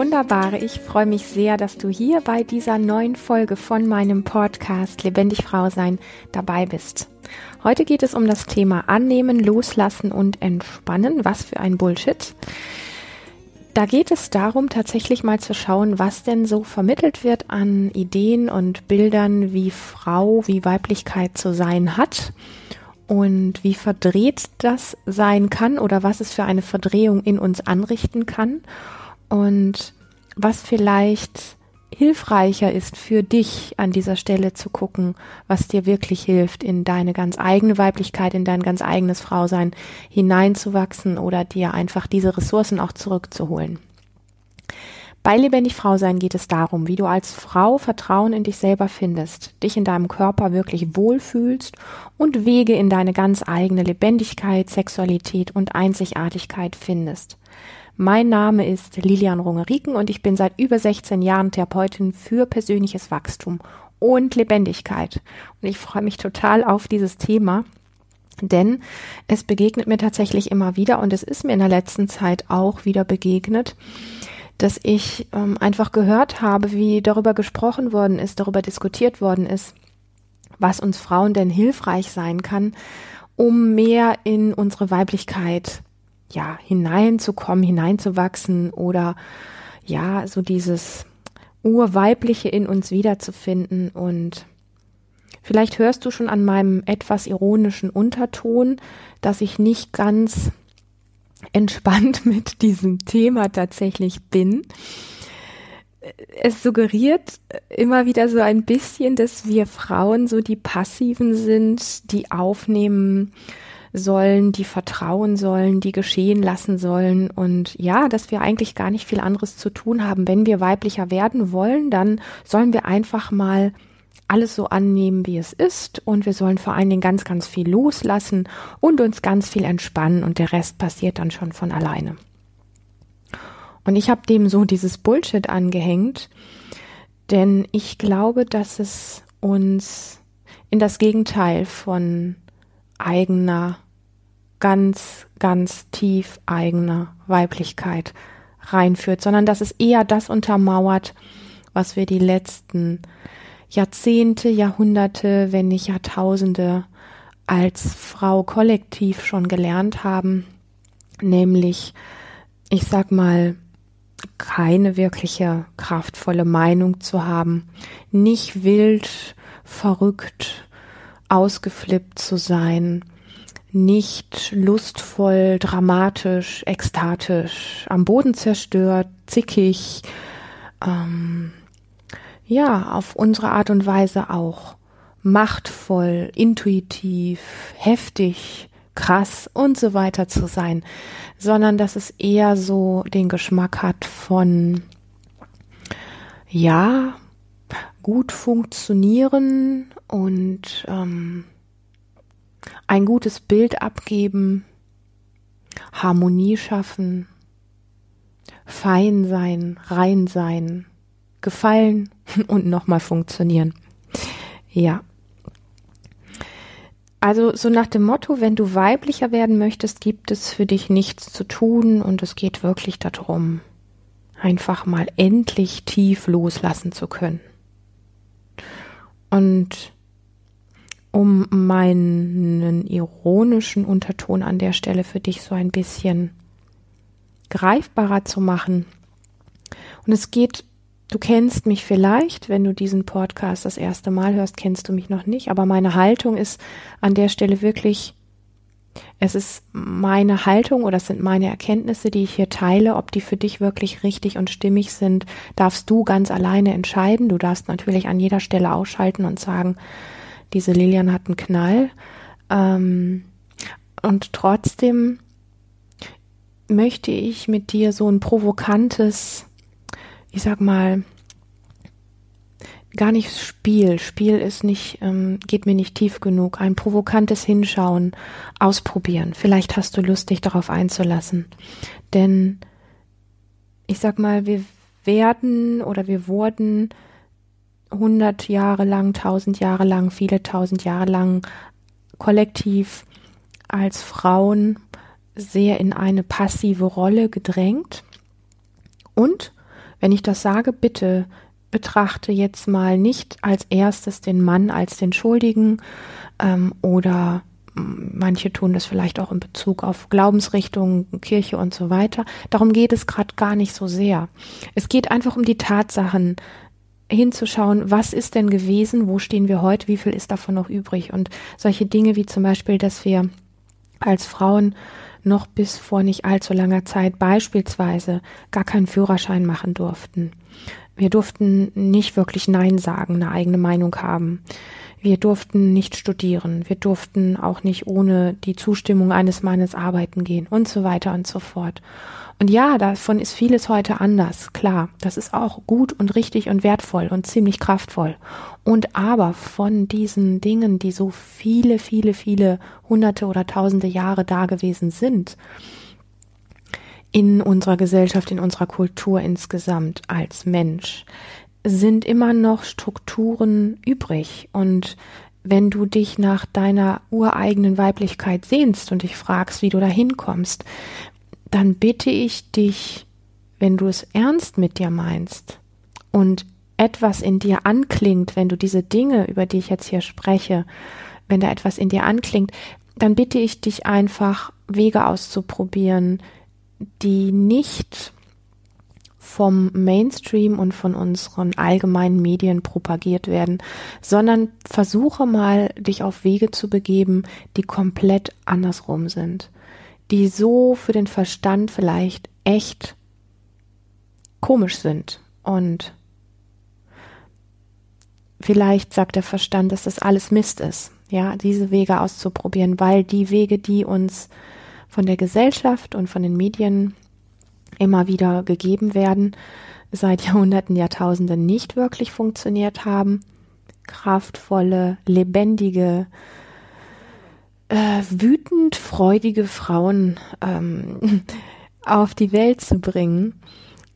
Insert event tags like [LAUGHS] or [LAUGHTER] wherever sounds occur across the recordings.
Wunderbare, ich freue mich sehr, dass du hier bei dieser neuen Folge von meinem Podcast Lebendig Frau sein dabei bist. Heute geht es um das Thema Annehmen, Loslassen und Entspannen. Was für ein Bullshit. Da geht es darum, tatsächlich mal zu schauen, was denn so vermittelt wird an Ideen und Bildern, wie Frau, wie Weiblichkeit zu sein hat und wie verdreht das sein kann oder was es für eine Verdrehung in uns anrichten kann und was vielleicht hilfreicher ist für dich an dieser Stelle zu gucken, was dir wirklich hilft, in deine ganz eigene Weiblichkeit, in dein ganz eigenes Frausein hineinzuwachsen oder dir einfach diese Ressourcen auch zurückzuholen. Bei Lebendig Frau sein geht es darum, wie du als Frau Vertrauen in dich selber findest, dich in deinem Körper wirklich wohlfühlst und Wege in deine ganz eigene Lebendigkeit, Sexualität und Einzigartigkeit findest. Mein Name ist Lilian Rungeriken und ich bin seit über 16 Jahren Therapeutin für persönliches Wachstum und Lebendigkeit. Und ich freue mich total auf dieses Thema, denn es begegnet mir tatsächlich immer wieder und es ist mir in der letzten Zeit auch wieder begegnet, dass ich ähm, einfach gehört habe, wie darüber gesprochen worden ist, darüber diskutiert worden ist, was uns Frauen denn hilfreich sein kann, um mehr in unsere Weiblichkeit ja hineinzukommen, hineinzuwachsen oder ja, so dieses Urweibliche in uns wiederzufinden und Vielleicht hörst du schon an meinem etwas ironischen Unterton, dass ich nicht ganz entspannt [LAUGHS] mit diesem Thema tatsächlich bin. Es suggeriert immer wieder so ein bisschen, dass wir Frauen so die Passiven sind, die aufnehmen sollen, die vertrauen sollen, die geschehen lassen sollen und ja, dass wir eigentlich gar nicht viel anderes zu tun haben. Wenn wir weiblicher werden wollen, dann sollen wir einfach mal alles so annehmen, wie es ist und wir sollen vor allen Dingen ganz, ganz viel loslassen und uns ganz viel entspannen und der Rest passiert dann schon von alleine. Und ich habe dem so dieses Bullshit angehängt, denn ich glaube, dass es uns in das Gegenteil von eigener, ganz, ganz tief eigener Weiblichkeit reinführt, sondern dass es eher das untermauert, was wir die letzten Jahrzehnte, Jahrhunderte, wenn nicht Jahrtausende als Frau kollektiv schon gelernt haben, nämlich, ich sag mal, keine wirkliche kraftvolle Meinung zu haben, nicht wild, verrückt, ausgeflippt zu sein, nicht lustvoll, dramatisch, ekstatisch, am Boden zerstört, zickig, ähm, ja, auf unsere Art und Weise auch machtvoll, intuitiv, heftig, krass und so weiter zu sein, sondern dass es eher so den Geschmack hat von, ja, gut funktionieren und ähm, ein gutes Bild abgeben, Harmonie schaffen, fein sein, rein sein, gefallen [LAUGHS] und nochmal funktionieren. Ja. Also so nach dem Motto, wenn du weiblicher werden möchtest, gibt es für dich nichts zu tun und es geht wirklich darum, einfach mal endlich tief loslassen zu können. Und um meinen ironischen Unterton an der Stelle für dich so ein bisschen greifbarer zu machen. Und es geht Du kennst mich vielleicht, wenn du diesen Podcast das erste Mal hörst, kennst du mich noch nicht, aber meine Haltung ist an der Stelle wirklich, es ist meine Haltung oder es sind meine Erkenntnisse, die ich hier teile, ob die für dich wirklich richtig und stimmig sind, darfst du ganz alleine entscheiden. Du darfst natürlich an jeder Stelle ausschalten und sagen, diese Lilian hat einen Knall. Ähm, und trotzdem möchte ich mit dir so ein provokantes ich sag mal, gar nicht Spiel. Spiel ist nicht, ähm, geht mir nicht tief genug. Ein provokantes Hinschauen, ausprobieren. Vielleicht hast du Lust, dich darauf einzulassen. Denn ich sag mal, wir werden oder wir wurden hundert Jahre lang, tausend Jahre lang, viele tausend Jahre lang kollektiv als Frauen sehr in eine passive Rolle gedrängt und Wenn ich das sage, bitte betrachte jetzt mal nicht als erstes den Mann als den Schuldigen ähm, oder manche tun das vielleicht auch in Bezug auf Glaubensrichtungen, Kirche und so weiter. Darum geht es gerade gar nicht so sehr. Es geht einfach um die Tatsachen, hinzuschauen, was ist denn gewesen, wo stehen wir heute, wie viel ist davon noch übrig und solche Dinge wie zum Beispiel, dass wir als Frauen noch bis vor nicht allzu langer Zeit beispielsweise gar keinen Führerschein machen durften. Wir durften nicht wirklich Nein sagen, eine eigene Meinung haben. Wir durften nicht studieren. Wir durften auch nicht ohne die Zustimmung eines Mannes arbeiten gehen und so weiter und so fort. Und ja, davon ist vieles heute anders, klar. Das ist auch gut und richtig und wertvoll und ziemlich kraftvoll. Und aber von diesen Dingen, die so viele, viele, viele hunderte oder tausende Jahre da gewesen sind, in unserer Gesellschaft, in unserer Kultur insgesamt als Mensch, sind immer noch Strukturen übrig. Und wenn du dich nach deiner ureigenen Weiblichkeit sehnst und dich fragst, wie du da hinkommst, dann bitte ich dich, wenn du es ernst mit dir meinst und etwas in dir anklingt, wenn du diese Dinge, über die ich jetzt hier spreche, wenn da etwas in dir anklingt, dann bitte ich dich einfach, Wege auszuprobieren, die nicht vom Mainstream und von unseren allgemeinen Medien propagiert werden, sondern versuche mal, dich auf Wege zu begeben, die komplett andersrum sind, die so für den Verstand vielleicht echt komisch sind und vielleicht sagt der Verstand, dass das alles Mist ist, ja, diese Wege auszuprobieren, weil die Wege, die uns von der Gesellschaft und von den Medien immer wieder gegeben werden, seit Jahrhunderten, Jahrtausenden nicht wirklich funktioniert haben. Kraftvolle, lebendige, äh, wütend freudige Frauen ähm, [LAUGHS] auf die Welt zu bringen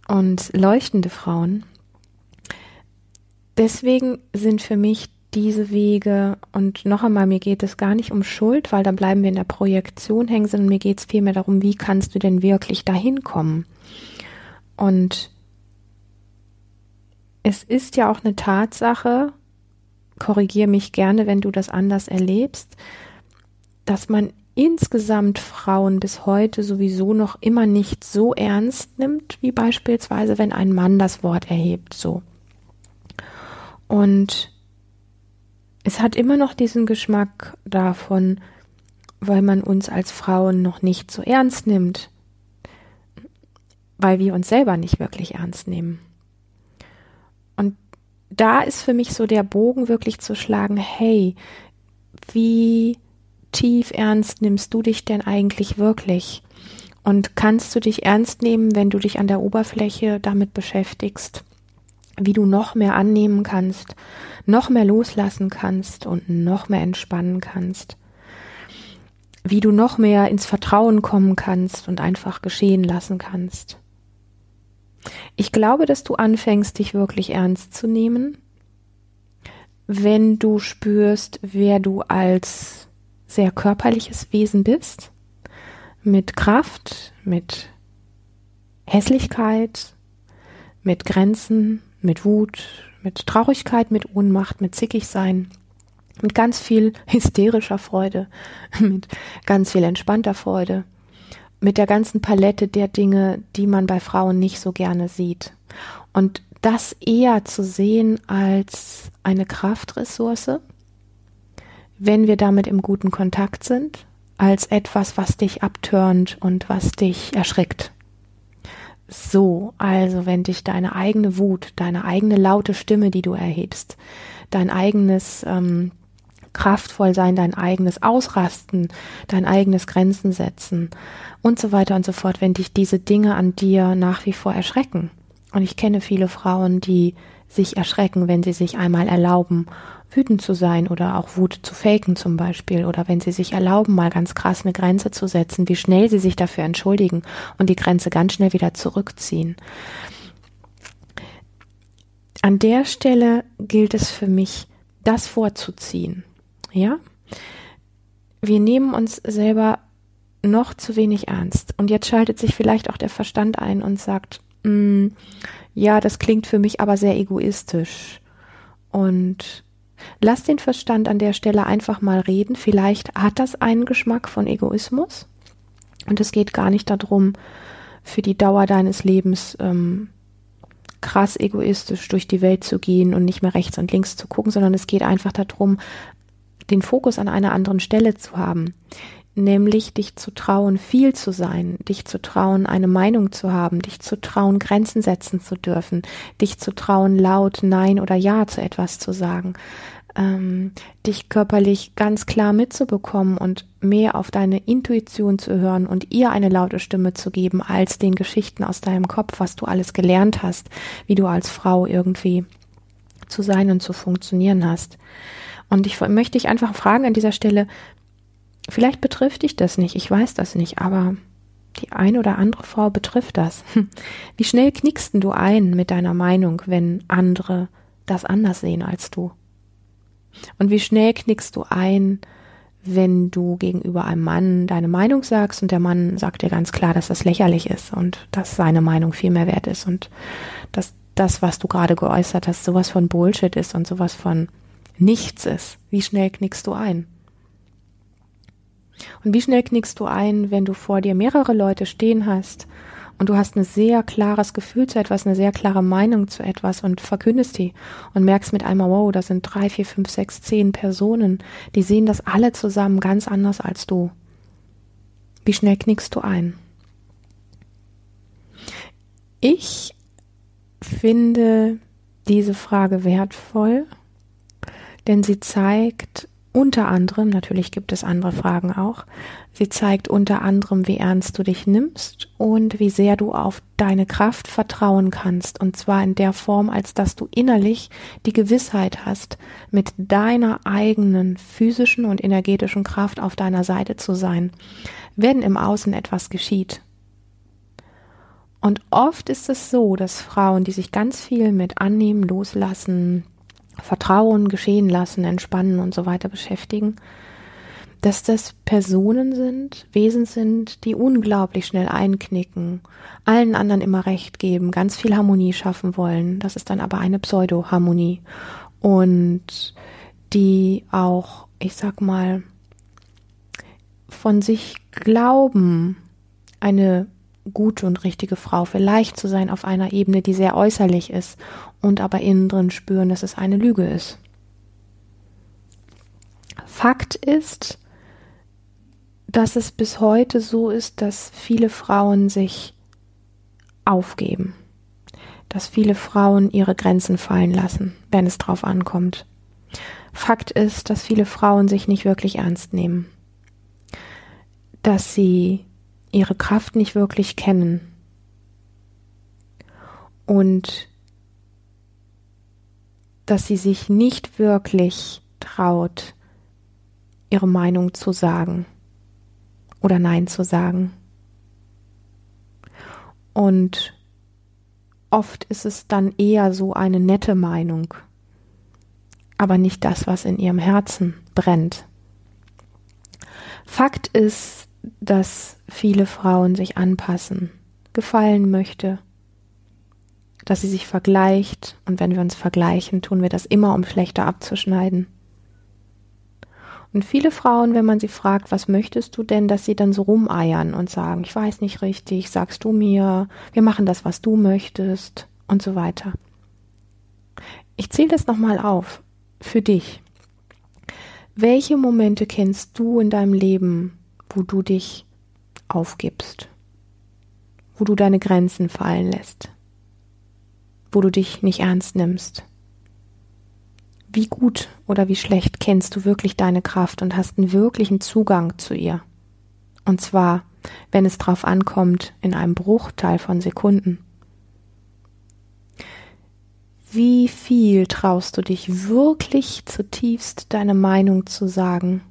und leuchtende Frauen. Deswegen sind für mich diese Wege und noch einmal, mir geht es gar nicht um Schuld, weil dann bleiben wir in der Projektion hängen, sondern mir geht es vielmehr darum, wie kannst du denn wirklich dahin kommen? Und es ist ja auch eine Tatsache, korrigiere mich gerne, wenn du das anders erlebst, dass man insgesamt Frauen bis heute sowieso noch immer nicht so ernst nimmt, wie beispielsweise, wenn ein Mann das Wort erhebt, so. Und es hat immer noch diesen Geschmack davon, weil man uns als Frauen noch nicht so ernst nimmt, weil wir uns selber nicht wirklich ernst nehmen. Und da ist für mich so der Bogen wirklich zu schlagen, hey, wie tief ernst nimmst du dich denn eigentlich wirklich? Und kannst du dich ernst nehmen, wenn du dich an der Oberfläche damit beschäftigst, wie du noch mehr annehmen kannst, noch mehr loslassen kannst und noch mehr entspannen kannst? Wie du noch mehr ins Vertrauen kommen kannst und einfach geschehen lassen kannst? Ich glaube, dass du anfängst, dich wirklich ernst zu nehmen, wenn du spürst, wer du als sehr körperliches Wesen bist, mit Kraft, mit Hässlichkeit, mit Grenzen, mit Wut, mit Traurigkeit, mit Ohnmacht, mit Zickigsein, mit ganz viel [LAUGHS] hysterischer Freude, mit ganz viel entspannter Freude, mit der ganzen Palette der Dinge, die man bei Frauen nicht so gerne sieht. Und das eher zu sehen als eine Kraftressource, wenn wir damit im guten Kontakt sind, als etwas, was dich abtörnt und was dich erschreckt. So, also wenn dich deine eigene Wut, deine eigene laute Stimme, die du erhebst, dein eigenes ähm, kraftvoll sein, dein eigenes Ausrasten, dein eigenes Grenzen setzen und so weiter und so fort, wenn dich diese Dinge an dir nach wie vor erschrecken. Und ich kenne viele Frauen, die sich erschrecken, wenn sie sich einmal erlauben, wütend zu sein oder auch Wut zu faken zum Beispiel oder wenn sie sich erlauben, mal ganz krass eine Grenze zu setzen, wie schnell sie sich dafür entschuldigen und die Grenze ganz schnell wieder zurückziehen. An der Stelle gilt es für mich, das vorzuziehen. Ja? Wir nehmen uns selber noch zu wenig ernst. Und jetzt schaltet sich vielleicht auch der Verstand ein und sagt, mm, ja, das klingt für mich aber sehr egoistisch. Und lass den Verstand an der Stelle einfach mal reden. Vielleicht hat das einen Geschmack von Egoismus. Und es geht gar nicht darum, für die Dauer deines Lebens ähm, krass egoistisch durch die Welt zu gehen und nicht mehr rechts und links zu gucken, sondern es geht einfach darum, den Fokus an einer anderen Stelle zu haben nämlich dich zu trauen, viel zu sein, dich zu trauen, eine Meinung zu haben, dich zu trauen, Grenzen setzen zu dürfen, dich zu trauen, laut Nein oder Ja zu etwas zu sagen, ähm, dich körperlich ganz klar mitzubekommen und mehr auf deine Intuition zu hören und ihr eine laute Stimme zu geben, als den Geschichten aus deinem Kopf, was du alles gelernt hast, wie du als Frau irgendwie zu sein und zu funktionieren hast. Und ich möchte dich einfach fragen an dieser Stelle, Vielleicht betrifft dich das nicht, ich weiß das nicht, aber die eine oder andere Frau betrifft das. [LAUGHS] Wie schnell knickst du ein mit deiner Meinung, wenn andere das anders sehen als du? Und wie schnell knickst du ein, wenn du gegenüber einem Mann deine Meinung sagst und der Mann sagt dir ganz klar, dass das lächerlich ist und dass seine Meinung viel mehr wert ist und dass das, was du gerade geäußert hast, sowas von Bullshit ist und sowas von nichts ist. Wie schnell knickst du ein? Und wie schnell knickst du ein, wenn du vor dir mehrere Leute stehen hast und du hast ein sehr klares Gefühl zu etwas, eine sehr klare Meinung zu etwas und verkündest die und merkst mit einmal, wow, da sind drei, vier, fünf, sechs, zehn Personen, die sehen das alle zusammen ganz anders als du. Wie schnell knickst du ein? Ich finde diese Frage wertvoll, denn sie zeigt, unter anderem, natürlich gibt es andere Fragen auch, sie zeigt unter anderem, wie ernst du dich nimmst und wie sehr du auf deine Kraft vertrauen kannst. Und zwar in der Form, als dass du innerlich die Gewissheit hast, mit deiner eigenen physischen und energetischen Kraft auf deiner Seite zu sein, wenn im Außen etwas geschieht. Und oft ist es so, dass Frauen, die sich ganz viel mit Annehmen, Loslassen, Vertrauen geschehen lassen, entspannen und so weiter beschäftigen, dass das Personen sind, Wesen sind, die unglaublich schnell einknicken, allen anderen immer recht geben, ganz viel Harmonie schaffen wollen. Das ist dann aber eine Pseudo-Harmonie. Und die auch, ich sag mal, von sich glauben, eine gute und richtige Frau vielleicht zu sein auf einer Ebene, die sehr äußerlich ist und aber innen drin spüren, dass es eine Lüge ist. Fakt ist, dass es bis heute so ist, dass viele Frauen sich aufgeben, dass viele Frauen ihre Grenzen fallen lassen, wenn es drauf ankommt. Fakt ist, dass viele Frauen sich nicht wirklich ernst nehmen, dass sie ihre Kraft nicht wirklich kennen und dass sie sich nicht wirklich traut, ihre Meinung zu sagen oder Nein zu sagen. Und oft ist es dann eher so eine nette Meinung, aber nicht das, was in ihrem Herzen brennt. Fakt ist, dass viele Frauen sich anpassen, gefallen möchte, dass sie sich vergleicht und wenn wir uns vergleichen, tun wir das immer, um schlechter abzuschneiden. Und viele Frauen, wenn man sie fragt, was möchtest du denn, dass sie dann so rumeiern und sagen, ich weiß nicht richtig, sagst du mir, wir machen das, was du möchtest und so weiter. Ich zähle das nochmal auf für dich. Welche Momente kennst du in deinem Leben, wo du dich aufgibst, wo du deine Grenzen fallen lässt, wo du dich nicht ernst nimmst. Wie gut oder wie schlecht kennst du wirklich deine Kraft und hast einen wirklichen Zugang zu ihr? Und zwar, wenn es drauf ankommt, in einem Bruchteil von Sekunden. Wie viel traust du dich wirklich zutiefst deine Meinung zu sagen?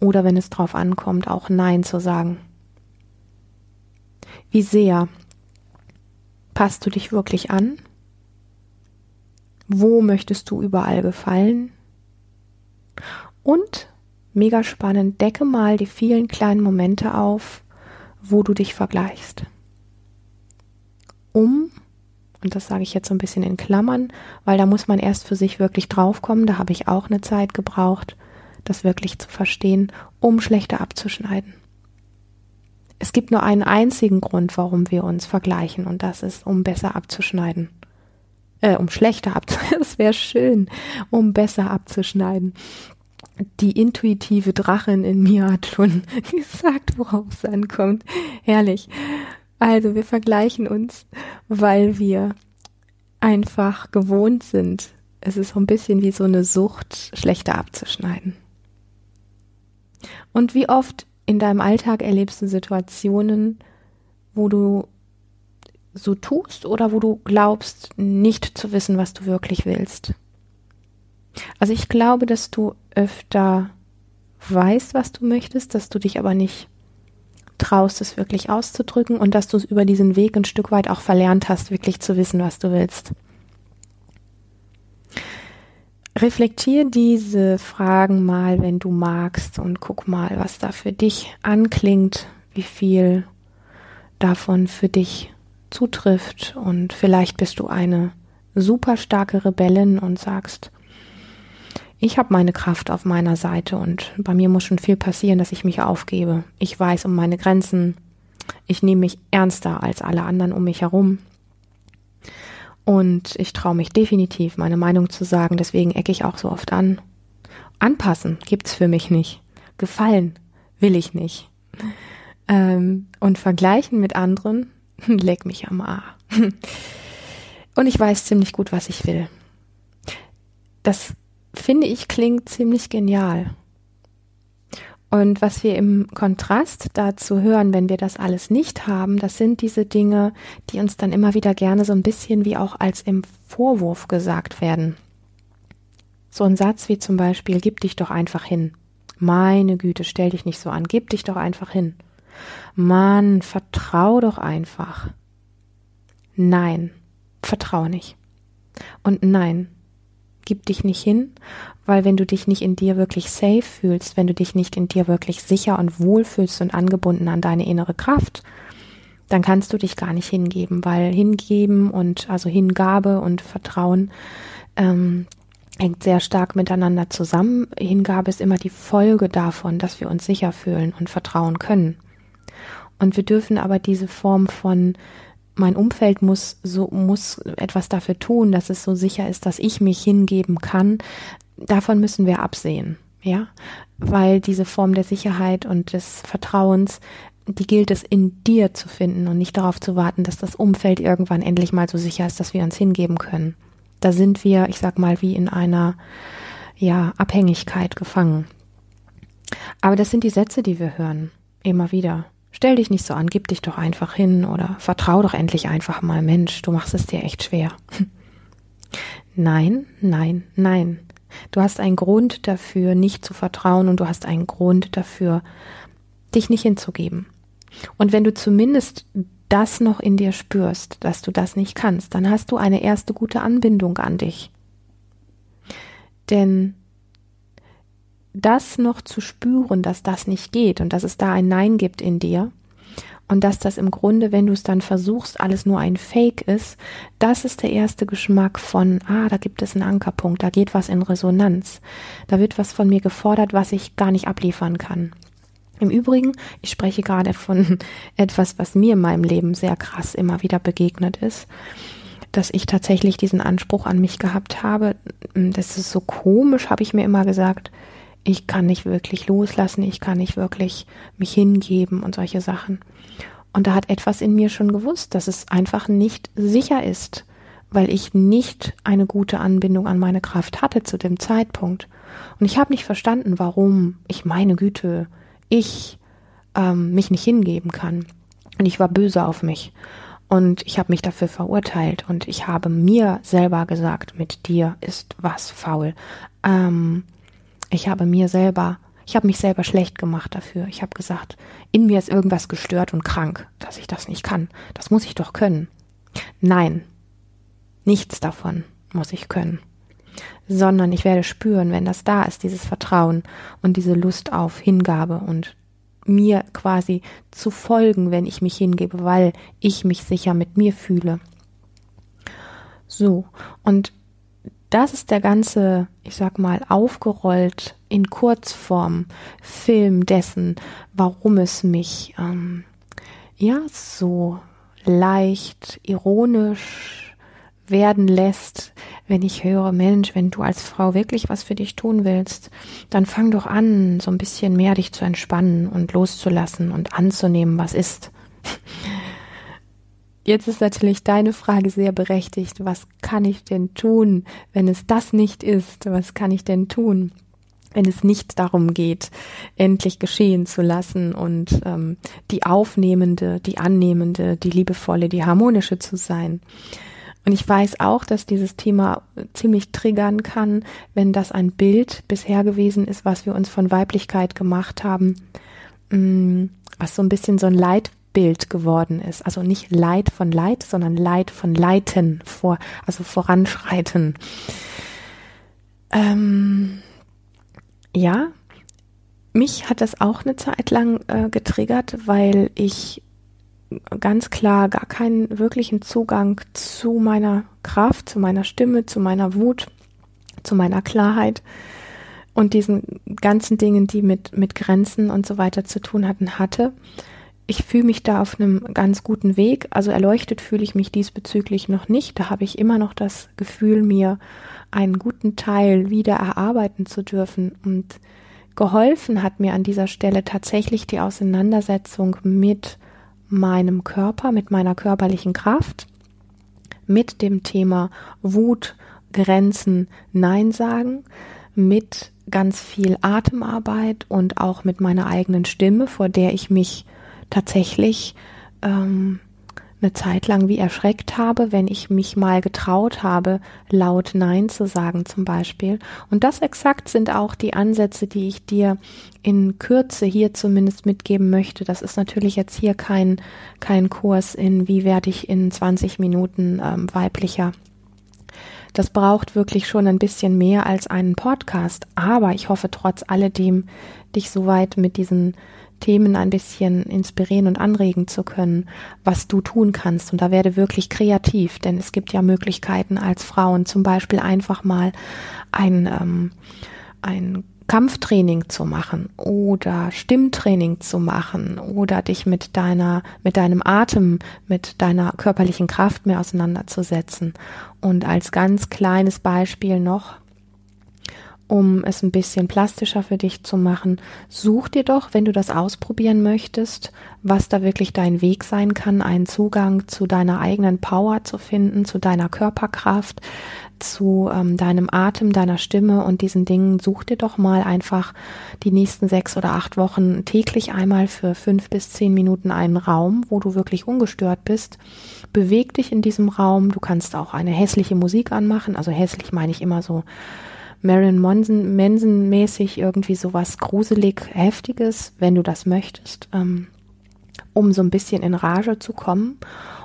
Oder wenn es drauf ankommt, auch Nein zu sagen? Wie sehr passt du dich wirklich an? Wo möchtest du überall gefallen? Und mega spannend, decke mal die vielen kleinen Momente auf, wo du dich vergleichst. Um und das sage ich jetzt so ein bisschen in Klammern, weil da muss man erst für sich wirklich draufkommen, da habe ich auch eine Zeit gebraucht, das wirklich zu verstehen, um schlechter abzuschneiden. Es gibt nur einen einzigen Grund, warum wir uns vergleichen, und das ist, um besser abzuschneiden. Äh, um schlechter abzuschneiden, [LAUGHS] das wäre schön, um besser abzuschneiden. Die intuitive Drachin in mir hat schon [LAUGHS] gesagt, worauf es ankommt. Herrlich. Also wir vergleichen uns, weil wir einfach gewohnt sind. Es ist so ein bisschen wie so eine Sucht, schlechter abzuschneiden. Und wie oft in deinem Alltag erlebst du Situationen, wo du so tust oder wo du glaubst, nicht zu wissen, was du wirklich willst. Also ich glaube, dass du öfter weißt, was du möchtest, dass du dich aber nicht traust, es wirklich auszudrücken und dass du es über diesen Weg ein Stück weit auch verlernt hast, wirklich zu wissen, was du willst. Reflektier diese Fragen mal, wenn du magst, und guck mal, was da für dich anklingt, wie viel davon für dich zutrifft. Und vielleicht bist du eine super starke Rebellin und sagst, ich habe meine Kraft auf meiner Seite und bei mir muss schon viel passieren, dass ich mich aufgebe. Ich weiß um meine Grenzen. Ich nehme mich ernster als alle anderen um mich herum. Und ich traue mich definitiv, meine Meinung zu sagen, deswegen ecke ich auch so oft an. Anpassen gibt's für mich nicht. Gefallen will ich nicht. Ähm, und vergleichen mit anderen, [LAUGHS] leck mich am A. [LAUGHS] Und ich weiß ziemlich gut, was ich will. Das finde ich, klingt ziemlich genial. Und was wir im Kontrast dazu hören, wenn wir das alles nicht haben, das sind diese Dinge, die uns dann immer wieder gerne so ein bisschen wie auch als im Vorwurf gesagt werden. So ein Satz wie zum Beispiel, gib dich doch einfach hin. Meine Güte, stell dich nicht so an, gib dich doch einfach hin. Mann, vertrau doch einfach. Nein, vertrau nicht. Und nein, gib dich nicht hin, weil wenn du dich nicht in dir wirklich safe fühlst, wenn du dich nicht in dir wirklich sicher und wohl fühlst und angebunden an deine innere Kraft, dann kannst du dich gar nicht hingeben, weil hingeben und also Hingabe und Vertrauen ähm, hängt sehr stark miteinander zusammen. Hingabe ist immer die Folge davon, dass wir uns sicher fühlen und vertrauen können. Und wir dürfen aber diese Form von mein Umfeld muss so muss etwas dafür tun, dass es so sicher ist, dass ich mich hingeben kann. Davon müssen wir absehen, ja, weil diese Form der Sicherheit und des Vertrauens, die gilt es in dir zu finden und nicht darauf zu warten, dass das Umfeld irgendwann endlich mal so sicher ist, dass wir uns hingeben können. Da sind wir, ich sag mal, wie in einer ja Abhängigkeit gefangen. Aber das sind die Sätze, die wir hören, immer wieder. Stell dich nicht so an, gib dich doch einfach hin oder vertrau doch endlich einfach mal, Mensch, du machst es dir echt schwer. [LAUGHS] nein, nein, nein. Du hast einen Grund dafür, nicht zu vertrauen und du hast einen Grund dafür, dich nicht hinzugeben. Und wenn du zumindest das noch in dir spürst, dass du das nicht kannst, dann hast du eine erste gute Anbindung an dich. Denn das noch zu spüren, dass das nicht geht und dass es da ein Nein gibt in dir und dass das im Grunde, wenn du es dann versuchst, alles nur ein Fake ist, das ist der erste Geschmack von, ah, da gibt es einen Ankerpunkt, da geht was in Resonanz, da wird was von mir gefordert, was ich gar nicht abliefern kann. Im Übrigen, ich spreche gerade von [LAUGHS] etwas, was mir in meinem Leben sehr krass immer wieder begegnet ist dass ich tatsächlich diesen Anspruch an mich gehabt habe. Das ist so komisch, habe ich mir immer gesagt ich kann nicht wirklich loslassen, ich kann nicht wirklich mich hingeben und solche Sachen. Und da hat etwas in mir schon gewusst, dass es einfach nicht sicher ist, weil ich nicht eine gute Anbindung an meine Kraft hatte zu dem Zeitpunkt. Und ich habe nicht verstanden, warum ich meine Güte, ich ähm, mich nicht hingeben kann. Und ich war böse auf mich. Und ich habe mich dafür verurteilt und ich habe mir selber gesagt, mit dir ist was faul. Ähm, ich habe mir selber, ich habe mich selber schlecht gemacht dafür. Ich habe gesagt, in mir ist irgendwas gestört und krank, dass ich das nicht kann. Das muss ich doch können. Nein, nichts davon muss ich können. Sondern ich werde spüren, wenn das da ist, dieses Vertrauen und diese Lust auf Hingabe und mir quasi zu folgen, wenn ich mich hingebe, weil ich mich sicher mit mir fühle. So, und das ist der ganze, ich sag mal, aufgerollt in Kurzform Film dessen, warum es mich ähm, ja so leicht ironisch werden lässt, wenn ich höre, Mensch, wenn du als Frau wirklich was für dich tun willst, dann fang doch an, so ein bisschen mehr dich zu entspannen und loszulassen und anzunehmen, was ist. Jetzt ist natürlich deine Frage sehr berechtigt. Was kann ich denn tun, wenn es das nicht ist? Was kann ich denn tun, wenn es nicht darum geht, endlich geschehen zu lassen und ähm, die aufnehmende, die annehmende, die liebevolle, die harmonische zu sein? Und ich weiß auch, dass dieses Thema ziemlich triggern kann, wenn das ein Bild bisher gewesen ist, was wir uns von Weiblichkeit gemacht haben, mm, was so ein bisschen so ein Leid Bild geworden ist. Also nicht Leid von Leid, sondern Leid von Leiten vor, also voranschreiten. Ähm, ja, mich hat das auch eine Zeit lang äh, getriggert, weil ich ganz klar gar keinen wirklichen Zugang zu meiner Kraft, zu meiner Stimme, zu meiner Wut, zu meiner Klarheit und diesen ganzen Dingen, die mit, mit Grenzen und so weiter zu tun hatten, hatte ich fühle mich da auf einem ganz guten Weg. Also erleuchtet fühle ich mich diesbezüglich noch nicht. Da habe ich immer noch das Gefühl, mir einen guten Teil wieder erarbeiten zu dürfen. Und geholfen hat mir an dieser Stelle tatsächlich die Auseinandersetzung mit meinem Körper, mit meiner körperlichen Kraft, mit dem Thema Wut, Grenzen, Nein sagen, mit ganz viel Atemarbeit und auch mit meiner eigenen Stimme, vor der ich mich tatsächlich ähm, eine Zeit lang wie erschreckt habe, wenn ich mich mal getraut habe, laut Nein zu sagen zum Beispiel. Und das exakt sind auch die Ansätze, die ich dir in Kürze hier zumindest mitgeben möchte. Das ist natürlich jetzt hier kein, kein Kurs in, wie werde ich in 20 Minuten ähm, weiblicher. Das braucht wirklich schon ein bisschen mehr als einen Podcast. Aber ich hoffe trotz alledem, dich soweit mit diesen Themen ein bisschen inspirieren und anregen zu können, was du tun kannst. Und da werde wirklich kreativ, denn es gibt ja Möglichkeiten als Frauen, zum Beispiel einfach mal ein, ähm, ein Kampftraining zu machen oder Stimmtraining zu machen oder dich mit deiner, mit deinem Atem, mit deiner körperlichen Kraft mehr auseinanderzusetzen. Und als ganz kleines Beispiel noch, um es ein bisschen plastischer für dich zu machen, such dir doch, wenn du das ausprobieren möchtest, was da wirklich dein Weg sein kann, einen Zugang zu deiner eigenen Power zu finden, zu deiner Körperkraft, zu ähm, deinem Atem, deiner Stimme und diesen Dingen. Such dir doch mal einfach die nächsten sechs oder acht Wochen täglich einmal für fünf bis zehn Minuten einen Raum, wo du wirklich ungestört bist. Beweg dich in diesem Raum. Du kannst auch eine hässliche Musik anmachen. Also hässlich meine ich immer so Marilyn Manson, Manson mäßig irgendwie sowas gruselig heftiges, wenn du das möchtest, ähm, um so ein bisschen in Rage zu kommen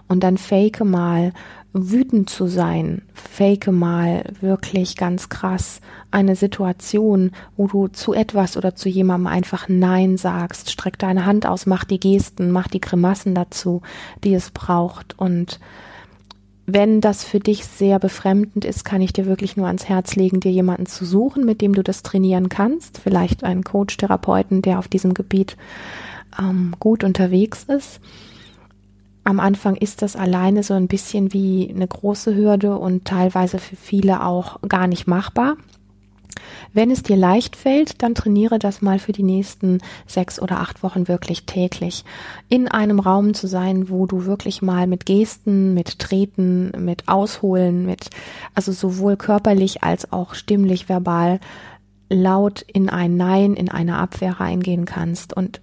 und dann fake mal wütend zu sein, fake mal wirklich ganz krass eine Situation, wo du zu etwas oder zu jemandem einfach Nein sagst, streck deine Hand aus, mach die Gesten, mach die Grimassen dazu, die es braucht und wenn das für dich sehr befremdend ist, kann ich dir wirklich nur ans Herz legen, dir jemanden zu suchen, mit dem du das trainieren kannst. Vielleicht einen Coach, Therapeuten, der auf diesem Gebiet ähm, gut unterwegs ist. Am Anfang ist das alleine so ein bisschen wie eine große Hürde und teilweise für viele auch gar nicht machbar. Wenn es dir leicht fällt, dann trainiere das mal für die nächsten sechs oder acht Wochen wirklich täglich. In einem Raum zu sein, wo du wirklich mal mit Gesten, mit Treten, mit Ausholen, mit, also sowohl körperlich als auch stimmlich, verbal, laut in ein Nein, in eine Abwehr reingehen kannst und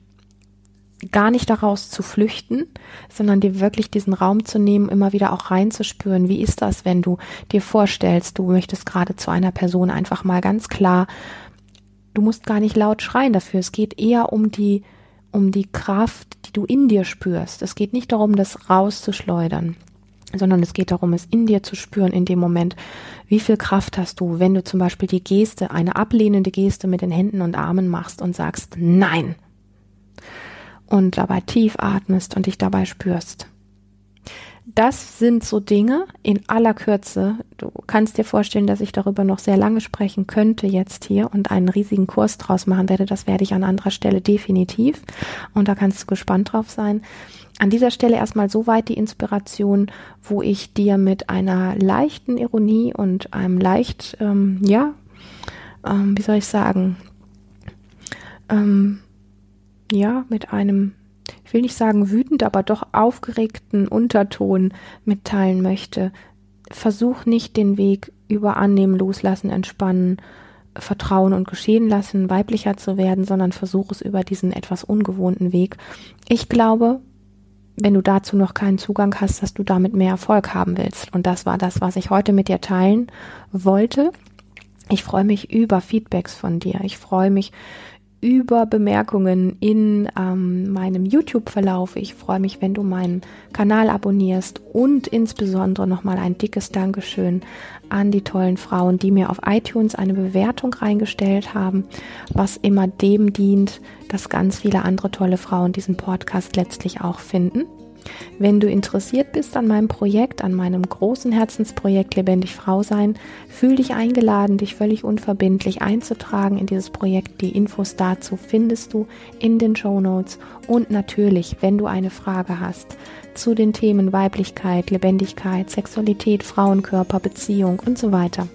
gar nicht daraus zu flüchten, sondern dir wirklich diesen Raum zu nehmen, immer wieder auch reinzuspüren. Wie ist das, wenn du dir vorstellst, du möchtest gerade zu einer Person einfach mal ganz klar, du musst gar nicht laut schreien dafür. Es geht eher um die, um die Kraft, die du in dir spürst. Es geht nicht darum, das rauszuschleudern, sondern es geht darum, es in dir zu spüren in dem Moment. Wie viel Kraft hast du, wenn du zum Beispiel die Geste, eine ablehnende Geste mit den Händen und Armen machst und sagst, nein, und dabei tief atmest und dich dabei spürst. das sind so Dinge in aller Kürze. Du kannst dir vorstellen, dass ich darüber noch sehr lange sprechen könnte jetzt hier und einen riesigen Kurs draus machen werde. Das werde ich an anderer Stelle definitiv. Und da kannst du gespannt drauf sein. An dieser Stelle erstmal soweit die Inspiration, wo ich dir mit einer leichten Ironie und einem leicht, ähm, ja, ähm, wie soll ich sagen, ähm, ja, mit einem ich will nicht sagen wütend, aber doch aufgeregten Unterton mitteilen möchte. Versuch nicht den Weg über Annehmen, Loslassen, Entspannen, Vertrauen und Geschehen lassen, weiblicher zu werden, sondern versuch es über diesen etwas ungewohnten Weg. Ich glaube, wenn du dazu noch keinen Zugang hast, dass du damit mehr Erfolg haben willst. Und das war das, was ich heute mit dir teilen wollte. Ich freue mich über Feedbacks von dir. Ich freue mich über Bemerkungen in ähm, meinem YouTube-Verlauf. Ich freue mich, wenn du meinen Kanal abonnierst und insbesondere nochmal ein dickes Dankeschön an die tollen Frauen, die mir auf iTunes eine Bewertung reingestellt haben, was immer dem dient, dass ganz viele andere tolle Frauen diesen Podcast letztlich auch finden. Wenn du interessiert bist an meinem Projekt, an meinem großen Herzensprojekt Lebendig Frau sein, fühl dich eingeladen, dich völlig unverbindlich einzutragen in dieses Projekt. Die Infos dazu findest du in den Show Notes und natürlich, wenn du eine Frage hast zu den Themen Weiblichkeit, Lebendigkeit, Sexualität, Frauenkörper, Beziehung und so weiter.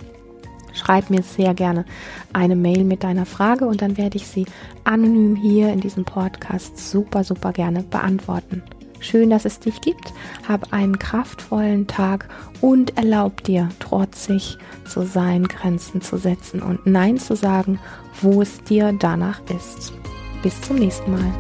Schreib mir sehr gerne eine Mail mit deiner Frage und dann werde ich sie anonym hier in diesem Podcast super, super gerne beantworten. Schön, dass es dich gibt. Hab einen kraftvollen Tag und erlaub dir, trotzig zu sein, Grenzen zu setzen und Nein zu sagen, wo es dir danach ist. Bis zum nächsten Mal.